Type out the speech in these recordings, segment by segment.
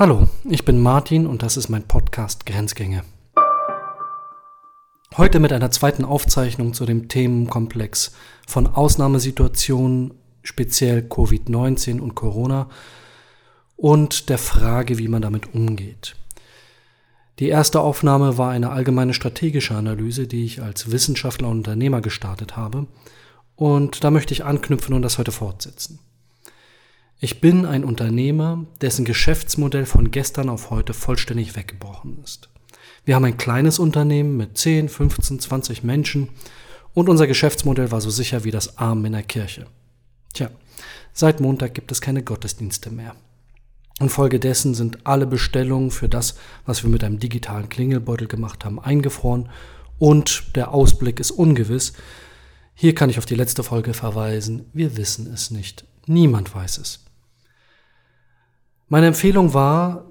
Hallo, ich bin Martin und das ist mein Podcast Grenzgänge. Heute mit einer zweiten Aufzeichnung zu dem Themenkomplex von Ausnahmesituationen, speziell Covid-19 und Corona und der Frage, wie man damit umgeht. Die erste Aufnahme war eine allgemeine strategische Analyse, die ich als Wissenschaftler und Unternehmer gestartet habe. Und da möchte ich anknüpfen und das heute fortsetzen. Ich bin ein Unternehmer, dessen Geschäftsmodell von gestern auf heute vollständig weggebrochen ist. Wir haben ein kleines Unternehmen mit 10, 15, 20 Menschen und unser Geschäftsmodell war so sicher wie das Arm in der Kirche. Tja, seit Montag gibt es keine Gottesdienste mehr. Infolgedessen sind alle Bestellungen für das, was wir mit einem digitalen Klingelbeutel gemacht haben, eingefroren und der Ausblick ist ungewiss. Hier kann ich auf die letzte Folge verweisen. Wir wissen es nicht. Niemand weiß es. Meine Empfehlung war,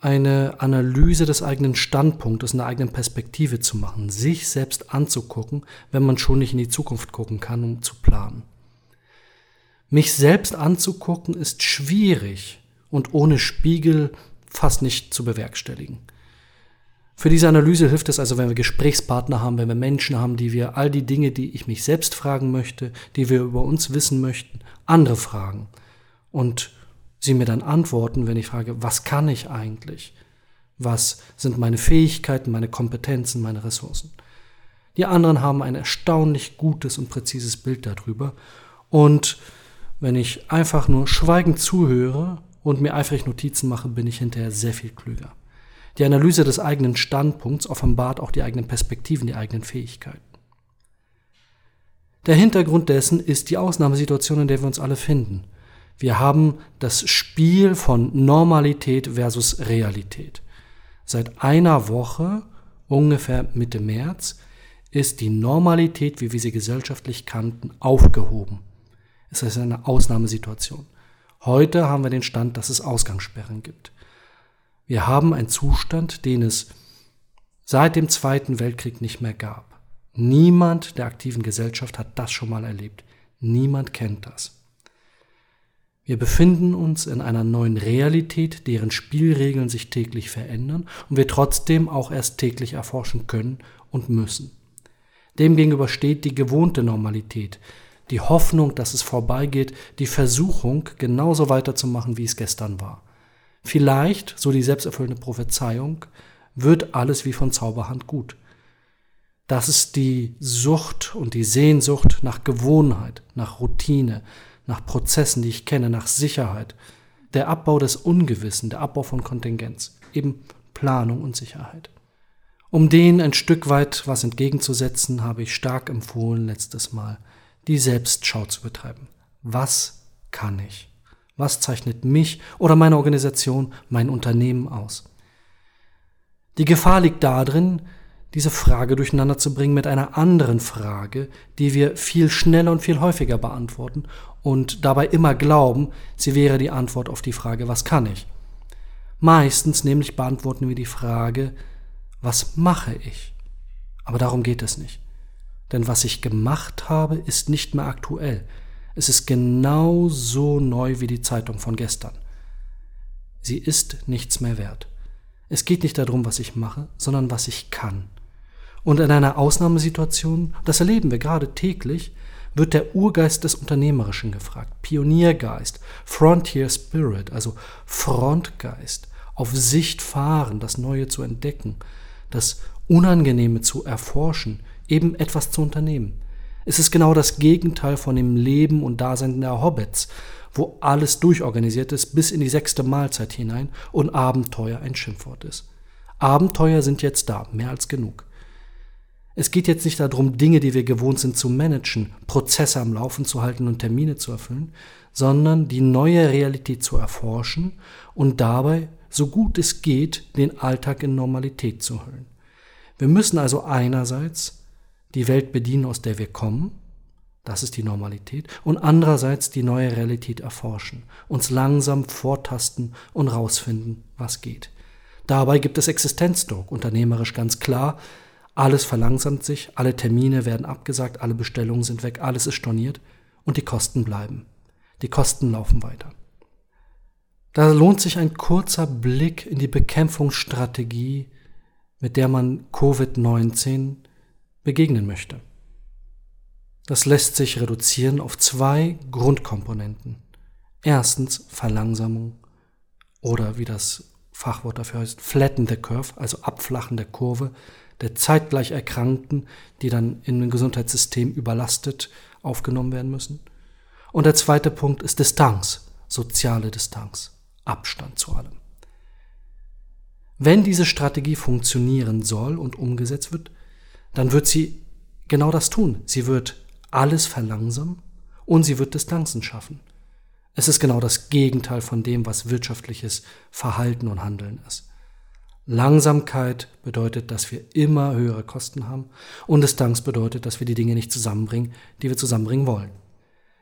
eine Analyse des eigenen Standpunktes der eigenen Perspektive zu machen, sich selbst anzugucken, wenn man schon nicht in die Zukunft gucken kann, um zu planen. Mich selbst anzugucken ist schwierig und ohne Spiegel fast nicht zu bewerkstelligen. Für diese Analyse hilft es also, wenn wir Gesprächspartner haben, wenn wir Menschen haben, die wir all die Dinge, die ich mich selbst fragen möchte, die wir über uns wissen möchten, andere fragen. Und sie mir dann antworten, wenn ich frage, was kann ich eigentlich? Was sind meine Fähigkeiten, meine Kompetenzen, meine Ressourcen? Die anderen haben ein erstaunlich gutes und präzises Bild darüber. Und wenn ich einfach nur schweigend zuhöre und mir eifrig Notizen mache, bin ich hinterher sehr viel klüger. Die Analyse des eigenen Standpunkts offenbart auch die eigenen Perspektiven, die eigenen Fähigkeiten. Der Hintergrund dessen ist die Ausnahmesituation, in der wir uns alle finden. Wir haben das Spiel von Normalität versus Realität. Seit einer Woche, ungefähr Mitte März, ist die Normalität, wie wir sie gesellschaftlich kannten, aufgehoben. Es ist eine Ausnahmesituation. Heute haben wir den Stand, dass es Ausgangssperren gibt. Wir haben einen Zustand, den es seit dem Zweiten Weltkrieg nicht mehr gab. Niemand der aktiven Gesellschaft hat das schon mal erlebt. Niemand kennt das. Wir befinden uns in einer neuen Realität, deren Spielregeln sich täglich verändern und wir trotzdem auch erst täglich erforschen können und müssen. Demgegenüber steht die gewohnte Normalität, die Hoffnung, dass es vorbeigeht, die Versuchung, genauso weiterzumachen, wie es gestern war. Vielleicht, so die selbsterfüllende Prophezeiung, wird alles wie von Zauberhand gut. Das ist die Sucht und die Sehnsucht nach Gewohnheit, nach Routine, nach Prozessen, die ich kenne, nach Sicherheit. Der Abbau des Ungewissen, der Abbau von Kontingenz, eben Planung und Sicherheit. Um denen ein Stück weit was entgegenzusetzen, habe ich stark empfohlen letztes Mal, die Selbstschau zu betreiben. Was kann ich? Was zeichnet mich oder meine Organisation, mein Unternehmen aus? Die Gefahr liegt darin, diese Frage durcheinander zu bringen mit einer anderen Frage, die wir viel schneller und viel häufiger beantworten und dabei immer glauben, sie wäre die Antwort auf die Frage, was kann ich? Meistens nämlich beantworten wir die Frage, was mache ich? Aber darum geht es nicht. Denn was ich gemacht habe, ist nicht mehr aktuell. Es ist genau so neu wie die Zeitung von gestern. Sie ist nichts mehr wert. Es geht nicht darum, was ich mache, sondern was ich kann. Und in einer Ausnahmesituation, das erleben wir gerade täglich, wird der Urgeist des Unternehmerischen gefragt, Pioniergeist, Frontier Spirit, also Frontgeist, auf Sicht fahren, das Neue zu entdecken, das Unangenehme zu erforschen, eben etwas zu unternehmen. Es ist genau das Gegenteil von dem Leben und Dasein der Hobbits, wo alles durchorganisiert ist bis in die sechste Mahlzeit hinein und Abenteuer ein Schimpfwort ist. Abenteuer sind jetzt da, mehr als genug. Es geht jetzt nicht darum, Dinge, die wir gewohnt sind zu managen, Prozesse am Laufen zu halten und Termine zu erfüllen, sondern die neue Realität zu erforschen und dabei, so gut es geht, den Alltag in Normalität zu hüllen. Wir müssen also einerseits die Welt bedienen, aus der wir kommen, das ist die Normalität, und andererseits die neue Realität erforschen, uns langsam vortasten und rausfinden, was geht. Dabei gibt es Existenzdruck, unternehmerisch ganz klar, alles verlangsamt sich, alle Termine werden abgesagt, alle Bestellungen sind weg, alles ist storniert und die Kosten bleiben. Die Kosten laufen weiter. Da lohnt sich ein kurzer Blick in die Bekämpfungsstrategie, mit der man Covid-19 begegnen möchte. Das lässt sich reduzieren auf zwei Grundkomponenten. Erstens Verlangsamung oder wie das Fachwort dafür heißt, flatten the curve, also abflachen der Kurve der zeitgleich Erkrankten, die dann in ein Gesundheitssystem überlastet aufgenommen werden müssen. Und der zweite Punkt ist Distanz, soziale Distanz, Abstand zu allem. Wenn diese Strategie funktionieren soll und umgesetzt wird, dann wird sie genau das tun. Sie wird alles verlangsamen und sie wird Distanzen schaffen. Es ist genau das Gegenteil von dem, was wirtschaftliches Verhalten und Handeln ist. Langsamkeit bedeutet, dass wir immer höhere Kosten haben und Distanz bedeutet, dass wir die Dinge nicht zusammenbringen, die wir zusammenbringen wollen.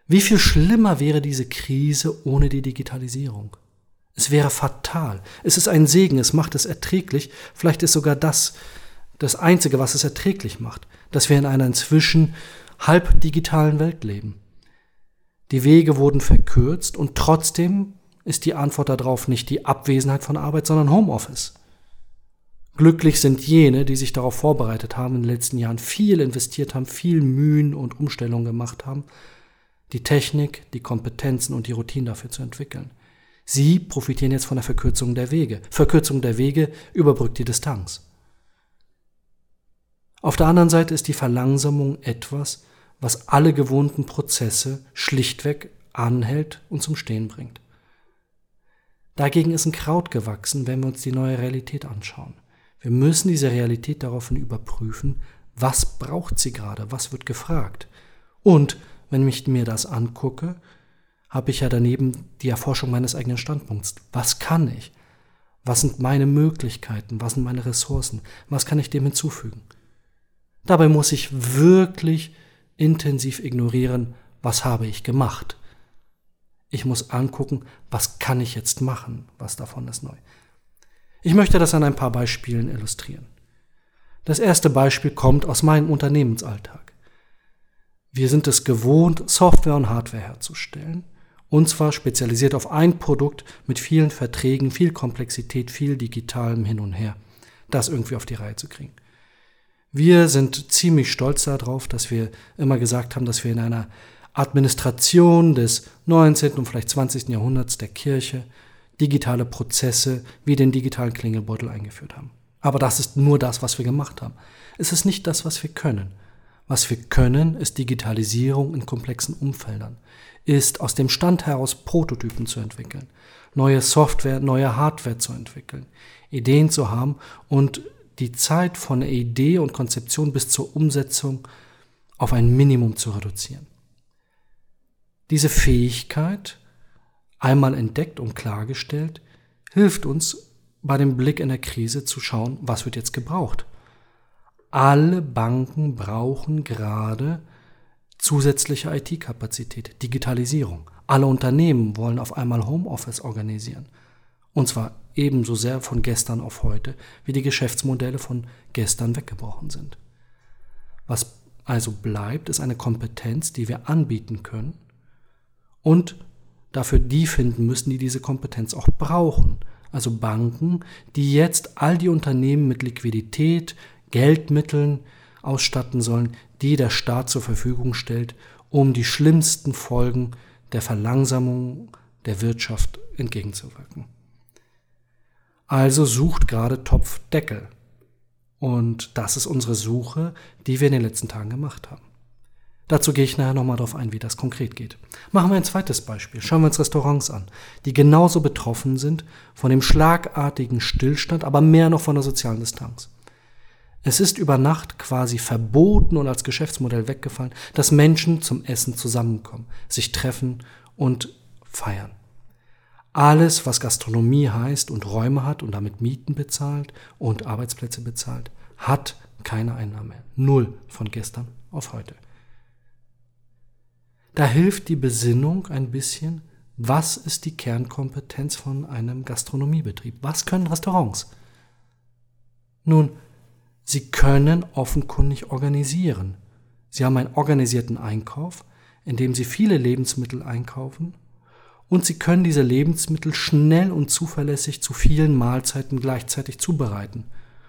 Wie viel schlimmer wäre diese Krise ohne die Digitalisierung? Es wäre fatal. Es ist ein Segen, es macht es erträglich. Vielleicht ist sogar das das Einzige, was es erträglich macht, dass wir in einer inzwischen halb digitalen Welt leben. Die Wege wurden verkürzt und trotzdem ist die Antwort darauf nicht die Abwesenheit von Arbeit, sondern Homeoffice. Glücklich sind jene, die sich darauf vorbereitet haben, in den letzten Jahren viel investiert haben, viel Mühen und Umstellungen gemacht haben, die Technik, die Kompetenzen und die Routinen dafür zu entwickeln. Sie profitieren jetzt von der Verkürzung der Wege. Verkürzung der Wege überbrückt die Distanz. Auf der anderen Seite ist die Verlangsamung etwas, was alle gewohnten Prozesse schlichtweg anhält und zum Stehen bringt. Dagegen ist ein Kraut gewachsen, wenn wir uns die neue Realität anschauen. Wir müssen diese Realität daraufhin überprüfen, was braucht sie gerade, was wird gefragt. Und wenn ich mir das angucke, habe ich ja daneben die Erforschung meines eigenen Standpunkts. Was kann ich? Was sind meine Möglichkeiten? Was sind meine Ressourcen? Was kann ich dem hinzufügen? Dabei muss ich wirklich intensiv ignorieren, was habe ich gemacht. Ich muss angucken, was kann ich jetzt machen, was davon ist neu. Ich möchte das an ein paar Beispielen illustrieren. Das erste Beispiel kommt aus meinem Unternehmensalltag. Wir sind es gewohnt, Software und Hardware herzustellen, und zwar spezialisiert auf ein Produkt mit vielen Verträgen, viel Komplexität, viel digitalem Hin und Her, das irgendwie auf die Reihe zu kriegen. Wir sind ziemlich stolz darauf, dass wir immer gesagt haben, dass wir in einer Administration des 19. und vielleicht 20. Jahrhunderts der Kirche digitale Prozesse wie den digitalen Klingelbeutel eingeführt haben. Aber das ist nur das, was wir gemacht haben. Es ist nicht das, was wir können. Was wir können, ist Digitalisierung in komplexen Umfeldern, ist aus dem Stand heraus Prototypen zu entwickeln, neue Software, neue Hardware zu entwickeln, Ideen zu haben und die Zeit von Idee und Konzeption bis zur Umsetzung auf ein Minimum zu reduzieren. Diese Fähigkeit einmal entdeckt und klargestellt, hilft uns bei dem Blick in der Krise zu schauen, was wird jetzt gebraucht. Alle Banken brauchen gerade zusätzliche IT-Kapazität, Digitalisierung. Alle Unternehmen wollen auf einmal Homeoffice organisieren. Und zwar ebenso sehr von gestern auf heute, wie die Geschäftsmodelle von gestern weggebrochen sind. Was also bleibt, ist eine Kompetenz, die wir anbieten können und dafür die finden müssen, die diese Kompetenz auch brauchen. Also Banken, die jetzt all die Unternehmen mit Liquidität, Geldmitteln ausstatten sollen, die der Staat zur Verfügung stellt, um die schlimmsten Folgen der Verlangsamung der Wirtschaft entgegenzuwirken. Also sucht gerade Topf Deckel. Und das ist unsere Suche, die wir in den letzten Tagen gemacht haben. Dazu gehe ich nachher nochmal darauf ein, wie das konkret geht. Machen wir ein zweites Beispiel. Schauen wir uns Restaurants an, die genauso betroffen sind von dem schlagartigen Stillstand, aber mehr noch von der sozialen Distanz. Es ist über Nacht quasi verboten und als Geschäftsmodell weggefallen, dass Menschen zum Essen zusammenkommen, sich treffen und feiern. Alles, was Gastronomie heißt und Räume hat und damit Mieten bezahlt und Arbeitsplätze bezahlt, hat keine Einnahme. Null von gestern auf heute. Da hilft die Besinnung ein bisschen, was ist die Kernkompetenz von einem Gastronomiebetrieb? Was können Restaurants? Nun, sie können offenkundig organisieren. Sie haben einen organisierten Einkauf, in dem sie viele Lebensmittel einkaufen und sie können diese Lebensmittel schnell und zuverlässig zu vielen Mahlzeiten gleichzeitig zubereiten.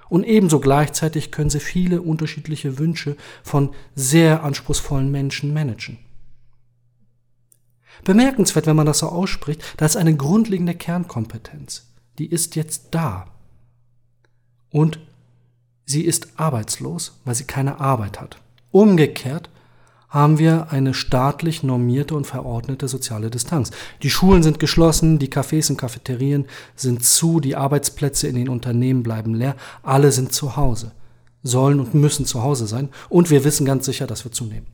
Und ebenso gleichzeitig können sie viele unterschiedliche Wünsche von sehr anspruchsvollen Menschen managen. Bemerkenswert, wenn man das so ausspricht, da ist eine grundlegende Kernkompetenz. Die ist jetzt da. Und sie ist arbeitslos, weil sie keine Arbeit hat. Umgekehrt haben wir eine staatlich normierte und verordnete soziale Distanz. Die Schulen sind geschlossen, die Cafés und Cafeterien sind zu, die Arbeitsplätze in den Unternehmen bleiben leer, alle sind zu Hause, sollen und müssen zu Hause sein und wir wissen ganz sicher, dass wir zunehmen.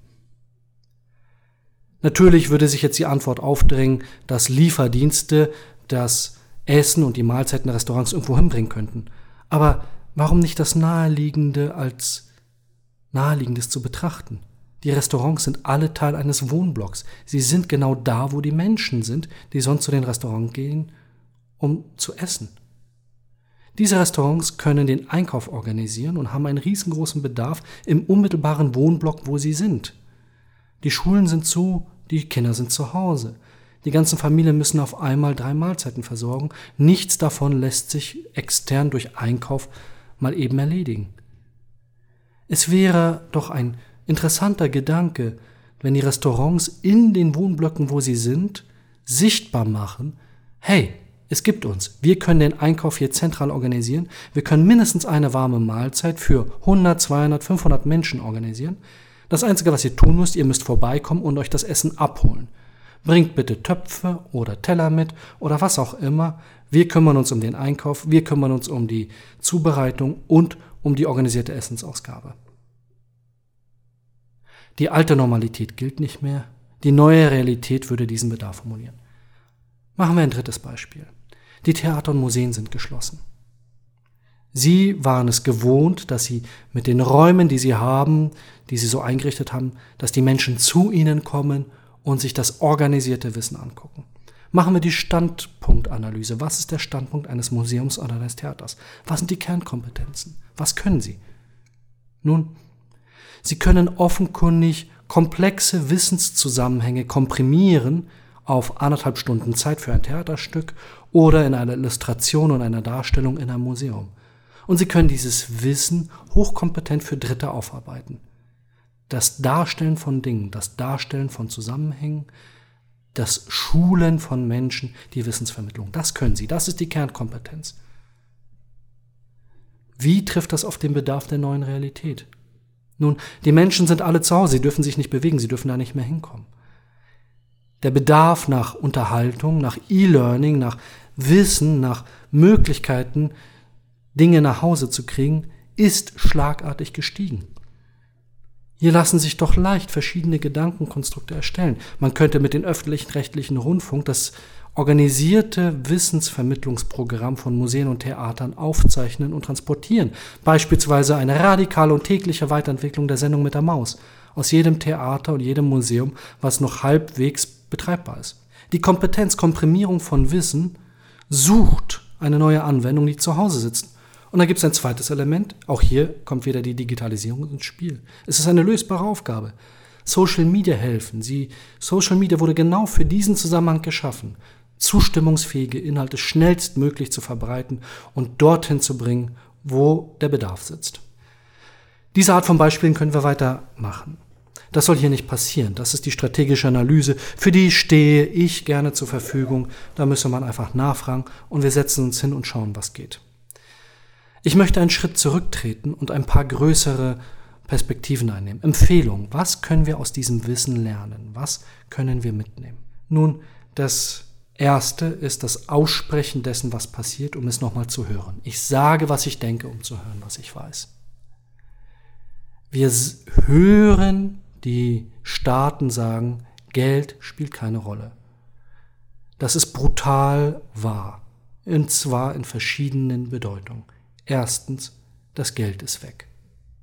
Natürlich würde sich jetzt die Antwort aufdrängen, dass Lieferdienste das Essen und die Mahlzeiten der Restaurants irgendwo hinbringen könnten. Aber warum nicht das Naheliegende als Naheliegendes zu betrachten? Die Restaurants sind alle Teil eines Wohnblocks. Sie sind genau da, wo die Menschen sind, die sonst zu den Restaurants gehen, um zu essen. Diese Restaurants können den Einkauf organisieren und haben einen riesengroßen Bedarf im unmittelbaren Wohnblock, wo sie sind. Die Schulen sind zu, die Kinder sind zu Hause. Die ganzen Familien müssen auf einmal drei Mahlzeiten versorgen. Nichts davon lässt sich extern durch Einkauf mal eben erledigen. Es wäre doch ein interessanter Gedanke, wenn die Restaurants in den Wohnblöcken, wo sie sind, sichtbar machen, hey, es gibt uns. Wir können den Einkauf hier zentral organisieren. Wir können mindestens eine warme Mahlzeit für 100, 200, 500 Menschen organisieren. Das Einzige, was ihr tun müsst, ihr müsst vorbeikommen und euch das Essen abholen. Bringt bitte Töpfe oder Teller mit oder was auch immer. Wir kümmern uns um den Einkauf, wir kümmern uns um die Zubereitung und um die organisierte Essensausgabe. Die alte Normalität gilt nicht mehr. Die neue Realität würde diesen Bedarf formulieren. Machen wir ein drittes Beispiel. Die Theater und Museen sind geschlossen. Sie waren es gewohnt, dass sie mit den Räumen, die sie haben, die sie so eingerichtet haben, dass die Menschen zu ihnen kommen und sich das organisierte Wissen angucken. Machen wir die Standpunktanalyse. Was ist der Standpunkt eines Museums oder eines Theaters? Was sind die Kernkompetenzen? Was können sie? Nun, Sie können offenkundig komplexe Wissenszusammenhänge komprimieren auf anderthalb Stunden Zeit für ein Theaterstück oder in einer Illustration und einer Darstellung in einem Museum. Und Sie können dieses Wissen hochkompetent für Dritte aufarbeiten. Das Darstellen von Dingen, das Darstellen von Zusammenhängen, das Schulen von Menschen, die Wissensvermittlung, das können Sie, das ist die Kernkompetenz. Wie trifft das auf den Bedarf der neuen Realität? Nun, die Menschen sind alle zu Hause, sie dürfen sich nicht bewegen, sie dürfen da nicht mehr hinkommen. Der Bedarf nach Unterhaltung, nach E-Learning, nach Wissen, nach Möglichkeiten, Dinge nach Hause zu kriegen, ist schlagartig gestiegen. Hier lassen sich doch leicht verschiedene Gedankenkonstrukte erstellen. Man könnte mit dem öffentlichen rechtlichen Rundfunk das organisierte Wissensvermittlungsprogramm von Museen und Theatern aufzeichnen und transportieren. Beispielsweise eine radikale und tägliche Weiterentwicklung der Sendung mit der Maus aus jedem Theater und jedem Museum, was noch halbwegs betreibbar ist. Die Kompetenzkomprimierung von Wissen sucht eine neue Anwendung, die zu Hause sitzt. Und dann gibt es ein zweites Element. Auch hier kommt wieder die Digitalisierung ins Spiel. Es ist eine lösbare Aufgabe. Social Media helfen. Sie, Social Media wurde genau für diesen Zusammenhang geschaffen zustimmungsfähige Inhalte schnellstmöglich zu verbreiten und dorthin zu bringen, wo der Bedarf sitzt. Diese Art von Beispielen können wir weitermachen. Das soll hier nicht passieren. Das ist die strategische Analyse. Für die stehe ich gerne zur Verfügung. Da müsse man einfach nachfragen und wir setzen uns hin und schauen, was geht. Ich möchte einen Schritt zurücktreten und ein paar größere Perspektiven einnehmen. Empfehlung. Was können wir aus diesem Wissen lernen? Was können wir mitnehmen? Nun, das Erste ist das Aussprechen dessen, was passiert, um es nochmal zu hören. Ich sage, was ich denke, um zu hören, was ich weiß. Wir hören die Staaten sagen, Geld spielt keine Rolle. Das ist brutal wahr. Und zwar in verschiedenen Bedeutungen. Erstens, das Geld ist weg.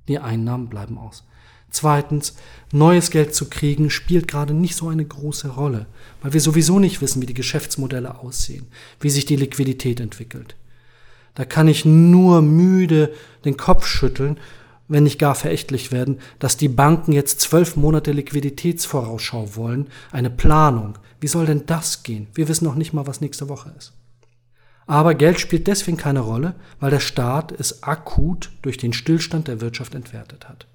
Die Einnahmen bleiben aus. Zweitens, neues Geld zu kriegen spielt gerade nicht so eine große Rolle, weil wir sowieso nicht wissen, wie die Geschäftsmodelle aussehen, wie sich die Liquidität entwickelt. Da kann ich nur müde den Kopf schütteln, wenn nicht gar verächtlich werden, dass die Banken jetzt zwölf Monate Liquiditätsvorausschau wollen, eine Planung. Wie soll denn das gehen? Wir wissen noch nicht mal, was nächste Woche ist. Aber Geld spielt deswegen keine Rolle, weil der Staat es akut durch den Stillstand der Wirtschaft entwertet hat.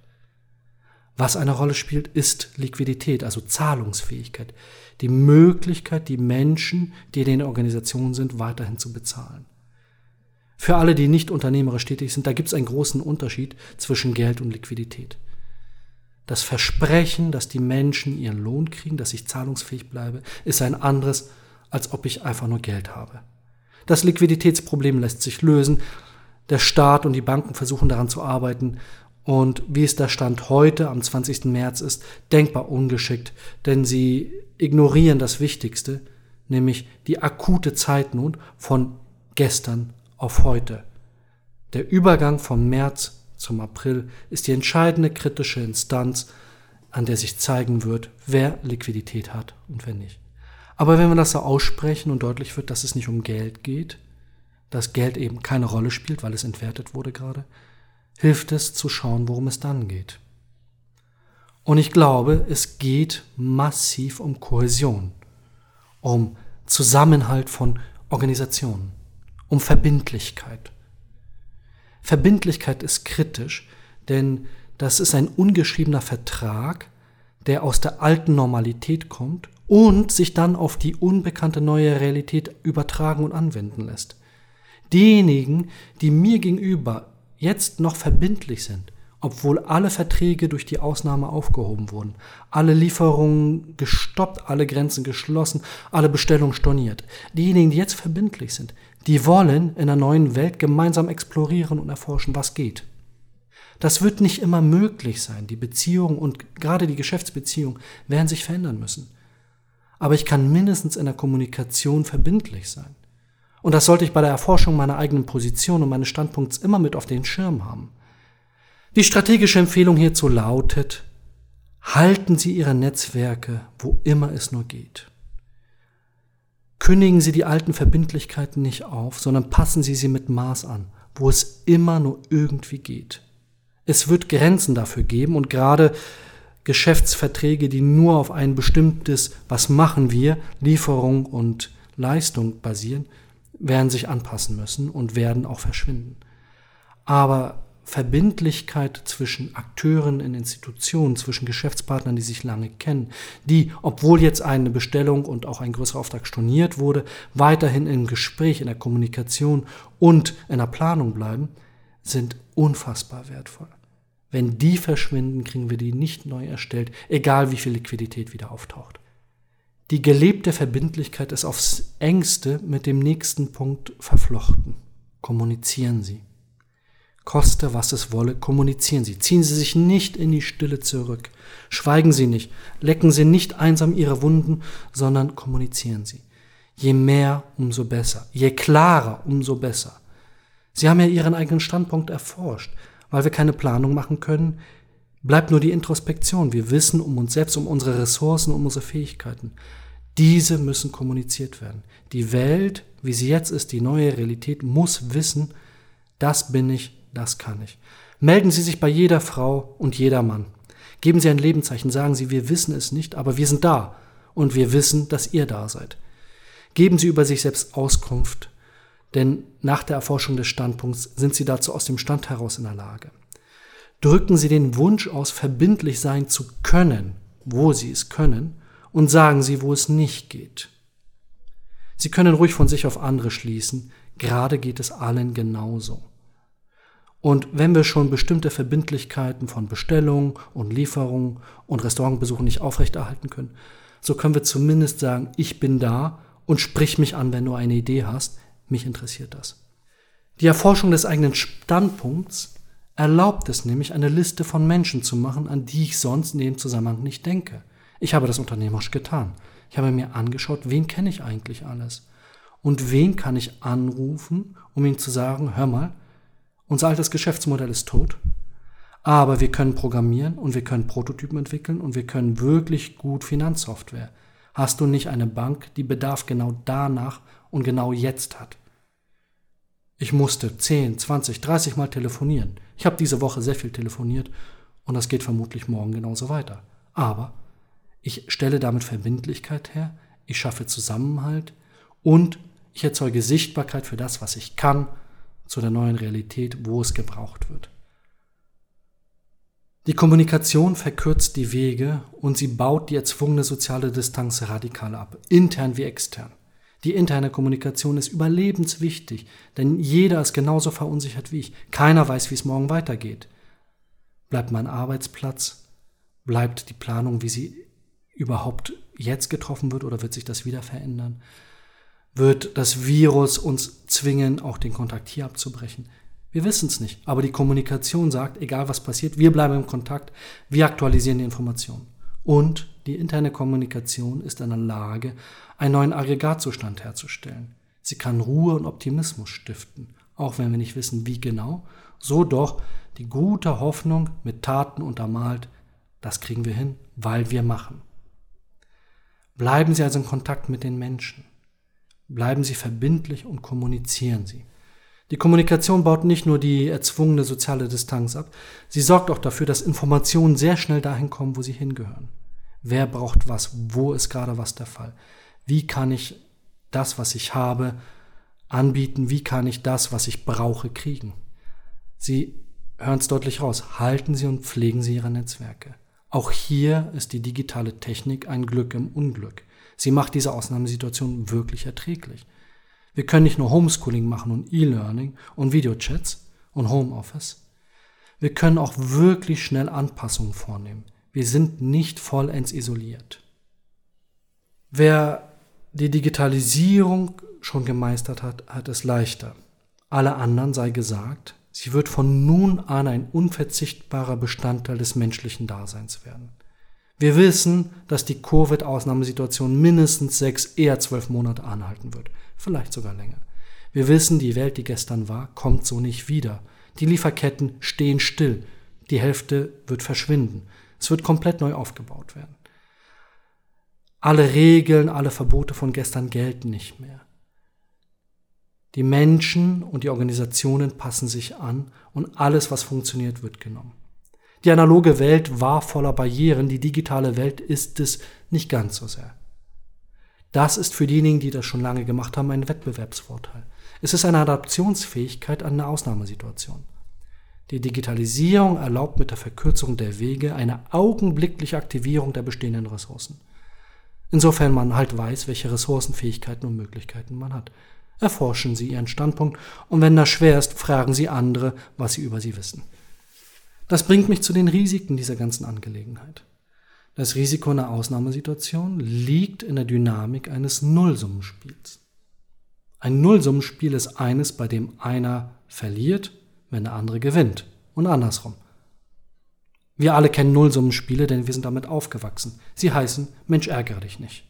Was eine Rolle spielt, ist Liquidität, also Zahlungsfähigkeit, die Möglichkeit, die Menschen, die in den Organisationen sind, weiterhin zu bezahlen. Für alle, die nicht unternehmerisch tätig sind, da gibt es einen großen Unterschied zwischen Geld und Liquidität. Das Versprechen, dass die Menschen ihren Lohn kriegen, dass ich zahlungsfähig bleibe, ist ein anderes, als ob ich einfach nur Geld habe. Das Liquiditätsproblem lässt sich lösen. Der Staat und die Banken versuchen daran zu arbeiten. Und wie es der Stand heute am 20. März ist, denkbar ungeschickt, denn sie ignorieren das Wichtigste, nämlich die akute Zeitnot von gestern auf heute. Der Übergang vom März zum April ist die entscheidende kritische Instanz, an der sich zeigen wird, wer Liquidität hat und wer nicht. Aber wenn wir das so aussprechen und deutlich wird, dass es nicht um Geld geht, dass Geld eben keine Rolle spielt, weil es entwertet wurde gerade, hilft es zu schauen, worum es dann geht. Und ich glaube, es geht massiv um Kohäsion, um Zusammenhalt von Organisationen, um Verbindlichkeit. Verbindlichkeit ist kritisch, denn das ist ein ungeschriebener Vertrag, der aus der alten Normalität kommt und sich dann auf die unbekannte neue Realität übertragen und anwenden lässt. Diejenigen, die mir gegenüber jetzt noch verbindlich sind, obwohl alle Verträge durch die Ausnahme aufgehoben wurden, alle Lieferungen gestoppt, alle Grenzen geschlossen, alle Bestellungen storniert. Diejenigen, die jetzt verbindlich sind, die wollen in einer neuen Welt gemeinsam explorieren und erforschen, was geht. Das wird nicht immer möglich sein. Die Beziehungen und gerade die Geschäftsbeziehungen werden sich verändern müssen aber ich kann mindestens in der Kommunikation verbindlich sein. Und das sollte ich bei der Erforschung meiner eigenen Position und meines Standpunkts immer mit auf den Schirm haben. Die strategische Empfehlung hierzu lautet, halten Sie Ihre Netzwerke, wo immer es nur geht. Kündigen Sie die alten Verbindlichkeiten nicht auf, sondern passen Sie sie mit Maß an, wo es immer nur irgendwie geht. Es wird Grenzen dafür geben und gerade Geschäftsverträge, die nur auf ein bestimmtes, was machen wir, Lieferung und Leistung basieren, werden sich anpassen müssen und werden auch verschwinden. Aber Verbindlichkeit zwischen Akteuren in Institutionen, zwischen Geschäftspartnern, die sich lange kennen, die, obwohl jetzt eine Bestellung und auch ein größerer Auftrag storniert wurde, weiterhin im Gespräch, in der Kommunikation und in der Planung bleiben, sind unfassbar wertvoll. Wenn die verschwinden, kriegen wir die nicht neu erstellt, egal wie viel Liquidität wieder auftaucht. Die gelebte Verbindlichkeit ist aufs engste mit dem nächsten Punkt verflochten. Kommunizieren Sie. Koste, was es wolle, kommunizieren Sie. Ziehen Sie sich nicht in die Stille zurück. Schweigen Sie nicht. Lecken Sie nicht einsam Ihre Wunden, sondern kommunizieren Sie. Je mehr, umso besser. Je klarer, umso besser. Sie haben ja Ihren eigenen Standpunkt erforscht weil wir keine Planung machen können, bleibt nur die Introspektion. Wir wissen um uns selbst, um unsere Ressourcen, um unsere Fähigkeiten. Diese müssen kommuniziert werden. Die Welt, wie sie jetzt ist, die neue Realität, muss wissen, das bin ich, das kann ich. Melden Sie sich bei jeder Frau und jeder Mann. Geben Sie ein Lebenszeichen, sagen Sie, wir wissen es nicht, aber wir sind da und wir wissen, dass ihr da seid. Geben Sie über sich selbst Auskunft, denn nach der Erforschung des Standpunkts sind sie dazu aus dem Stand heraus in der Lage. Drücken sie den Wunsch aus, verbindlich sein zu können, wo sie es können, und sagen sie, wo es nicht geht. Sie können ruhig von sich auf andere schließen, gerade geht es allen genauso. Und wenn wir schon bestimmte Verbindlichkeiten von Bestellung und Lieferung und Restaurantbesuchen nicht aufrechterhalten können, so können wir zumindest sagen, ich bin da und sprich mich an, wenn du eine Idee hast, mich interessiert das. Die Erforschung des eigenen Standpunkts erlaubt es nämlich, eine Liste von Menschen zu machen, an die ich sonst in dem Zusammenhang nicht denke. Ich habe das unternehmerisch getan. Ich habe mir angeschaut, wen kenne ich eigentlich alles? Und wen kann ich anrufen, um ihm zu sagen, hör mal, unser altes Geschäftsmodell ist tot, aber wir können programmieren und wir können Prototypen entwickeln und wir können wirklich gut Finanzsoftware. Hast du nicht eine Bank, die Bedarf genau danach und genau jetzt hat. Ich musste 10, 20, 30 Mal telefonieren. Ich habe diese Woche sehr viel telefoniert und das geht vermutlich morgen genauso weiter. Aber ich stelle damit Verbindlichkeit her, ich schaffe Zusammenhalt und ich erzeuge Sichtbarkeit für das, was ich kann, zu der neuen Realität, wo es gebraucht wird. Die Kommunikation verkürzt die Wege und sie baut die erzwungene soziale Distanz radikal ab, intern wie extern. Die interne Kommunikation ist überlebenswichtig, denn jeder ist genauso verunsichert wie ich. Keiner weiß, wie es morgen weitergeht. Bleibt mein Arbeitsplatz? Bleibt die Planung, wie sie überhaupt jetzt getroffen wird oder wird sich das wieder verändern? Wird das Virus uns zwingen, auch den Kontakt hier abzubrechen? Wir wissen es nicht, aber die Kommunikation sagt, egal was passiert, wir bleiben im Kontakt, wir aktualisieren die Informationen. Und die interne Kommunikation ist in der Lage, einen neuen Aggregatzustand herzustellen. Sie kann Ruhe und Optimismus stiften, auch wenn wir nicht wissen, wie genau, so doch die gute Hoffnung mit Taten untermalt, das kriegen wir hin, weil wir machen. Bleiben Sie also in Kontakt mit den Menschen. Bleiben Sie verbindlich und kommunizieren Sie. Die Kommunikation baut nicht nur die erzwungene soziale Distanz ab, sie sorgt auch dafür, dass Informationen sehr schnell dahin kommen, wo sie hingehören. Wer braucht was? Wo ist gerade was der Fall? Wie kann ich das, was ich habe, anbieten? Wie kann ich das, was ich brauche, kriegen? Sie hören es deutlich raus. Halten Sie und pflegen Sie Ihre Netzwerke. Auch hier ist die digitale Technik ein Glück im Unglück. Sie macht diese Ausnahmesituation wirklich erträglich. Wir können nicht nur Homeschooling machen und E-Learning und Videochats und Homeoffice. Wir können auch wirklich schnell Anpassungen vornehmen. Wir sind nicht vollends isoliert. Wer die Digitalisierung schon gemeistert hat, hat es leichter. Alle anderen sei gesagt, sie wird von nun an ein unverzichtbarer Bestandteil des menschlichen Daseins werden. Wir wissen, dass die Covid-Ausnahmesituation mindestens sechs, eher zwölf Monate anhalten wird vielleicht sogar länger. Wir wissen, die Welt, die gestern war, kommt so nicht wieder. Die Lieferketten stehen still. Die Hälfte wird verschwinden. Es wird komplett neu aufgebaut werden. Alle Regeln, alle Verbote von gestern gelten nicht mehr. Die Menschen und die Organisationen passen sich an und alles, was funktioniert, wird genommen. Die analoge Welt war voller Barrieren, die digitale Welt ist es nicht ganz so sehr. Das ist für diejenigen, die das schon lange gemacht haben, ein Wettbewerbsvorteil. Es ist eine Adaptionsfähigkeit an eine Ausnahmesituation. Die Digitalisierung erlaubt mit der Verkürzung der Wege eine augenblickliche Aktivierung der bestehenden Ressourcen. Insofern man halt weiß, welche Ressourcenfähigkeiten und Möglichkeiten man hat. Erforschen Sie Ihren Standpunkt und wenn das schwer ist, fragen Sie andere, was sie über sie wissen. Das bringt mich zu den Risiken dieser ganzen Angelegenheit. Das Risiko einer Ausnahmesituation liegt in der Dynamik eines Nullsummenspiels. Ein Nullsummenspiel ist eines, bei dem einer verliert, wenn der andere gewinnt und andersrum. Wir alle kennen Nullsummenspiele, denn wir sind damit aufgewachsen. Sie heißen, Mensch, ärgere dich nicht.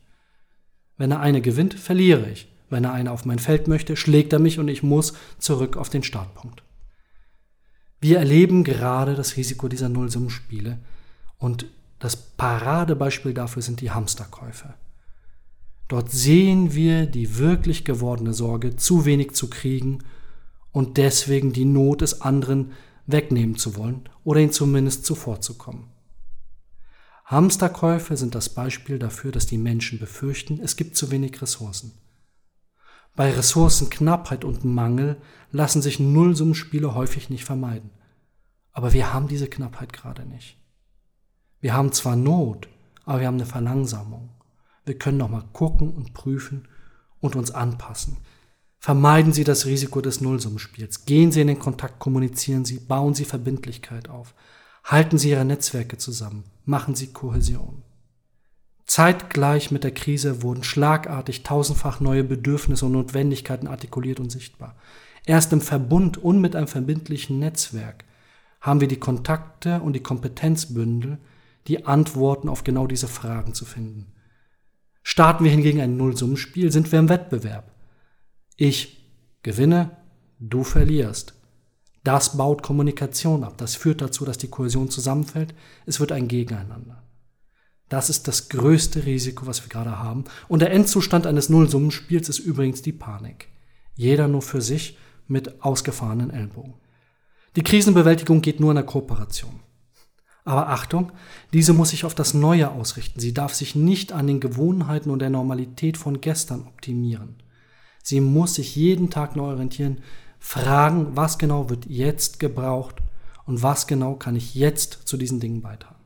Wenn der eine gewinnt, verliere ich. Wenn er eine auf mein Feld möchte, schlägt er mich und ich muss zurück auf den Startpunkt. Wir erleben gerade das Risiko dieser Nullsummenspiele und das Paradebeispiel dafür sind die Hamsterkäufe. Dort sehen wir die wirklich gewordene Sorge, zu wenig zu kriegen und deswegen die Not des anderen wegnehmen zu wollen oder ihn zumindest zuvorzukommen. Hamsterkäufe sind das Beispiel dafür, dass die Menschen befürchten, es gibt zu wenig Ressourcen. Bei Ressourcenknappheit und Mangel lassen sich Nullsummenspiele häufig nicht vermeiden. Aber wir haben diese Knappheit gerade nicht. Wir haben zwar Not, aber wir haben eine Verlangsamung. Wir können noch mal gucken und prüfen und uns anpassen. Vermeiden Sie das Risiko des Nullsummenspiels. Gehen Sie in den Kontakt, kommunizieren Sie, bauen Sie Verbindlichkeit auf. Halten Sie Ihre Netzwerke zusammen. Machen Sie Kohäsion. Zeitgleich mit der Krise wurden schlagartig tausendfach neue Bedürfnisse und Notwendigkeiten artikuliert und sichtbar. Erst im Verbund und mit einem verbindlichen Netzwerk haben wir die Kontakte und die Kompetenzbündel, die Antworten auf genau diese Fragen zu finden. Starten wir hingegen ein Nullsummenspiel, sind wir im Wettbewerb. Ich gewinne, du verlierst. Das baut Kommunikation ab. Das führt dazu, dass die Kohäsion zusammenfällt. Es wird ein Gegeneinander. Das ist das größte Risiko, was wir gerade haben. Und der Endzustand eines Nullsummenspiels ist übrigens die Panik. Jeder nur für sich mit ausgefahrenen Ellbogen. Die Krisenbewältigung geht nur in der Kooperation. Aber Achtung, diese muss sich auf das Neue ausrichten. Sie darf sich nicht an den Gewohnheiten und der Normalität von gestern optimieren. Sie muss sich jeden Tag neu orientieren, fragen, was genau wird jetzt gebraucht und was genau kann ich jetzt zu diesen Dingen beitragen.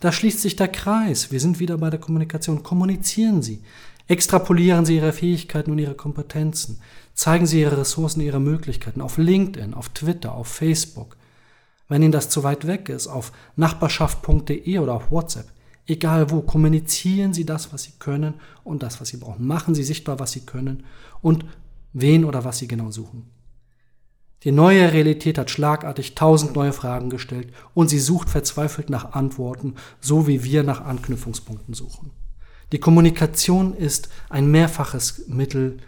Da schließt sich der Kreis. Wir sind wieder bei der Kommunikation. Kommunizieren Sie. Extrapolieren Sie Ihre Fähigkeiten und Ihre Kompetenzen. Zeigen Sie Ihre Ressourcen, Ihre Möglichkeiten auf LinkedIn, auf Twitter, auf Facebook. Wenn Ihnen das zu weit weg ist, auf nachbarschaft.de oder auf WhatsApp. Egal wo, kommunizieren Sie das, was Sie können und das, was Sie brauchen. Machen Sie sichtbar, was Sie können und wen oder was Sie genau suchen. Die neue Realität hat schlagartig tausend neue Fragen gestellt und sie sucht verzweifelt nach Antworten, so wie wir nach Anknüpfungspunkten suchen. Die Kommunikation ist ein mehrfaches Mittel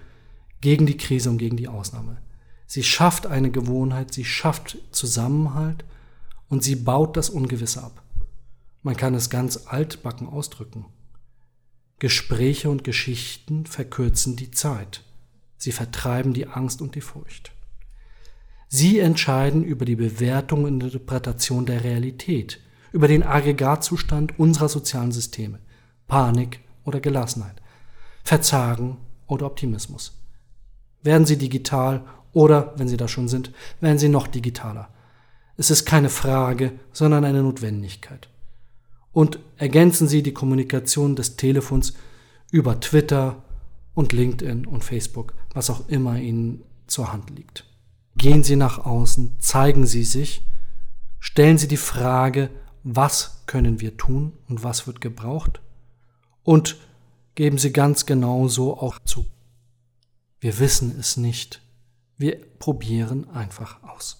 gegen die Krise und gegen die Ausnahme. Sie schafft eine Gewohnheit, sie schafft Zusammenhalt und sie baut das Ungewisse ab. Man kann es ganz altbacken ausdrücken. Gespräche und Geschichten verkürzen die Zeit. Sie vertreiben die Angst und die Furcht. Sie entscheiden über die Bewertung und Interpretation der Realität, über den Aggregatzustand unserer sozialen Systeme, Panik oder Gelassenheit, Verzagen oder Optimismus. Werden Sie digital oder, wenn Sie da schon sind, werden Sie noch digitaler. Es ist keine Frage, sondern eine Notwendigkeit. Und ergänzen Sie die Kommunikation des Telefons über Twitter und LinkedIn und Facebook, was auch immer Ihnen zur Hand liegt. Gehen Sie nach außen, zeigen Sie sich, stellen Sie die Frage, was können wir tun und was wird gebraucht? Und geben Sie ganz genau so auch zu. Wir wissen es nicht. Wir probieren einfach aus.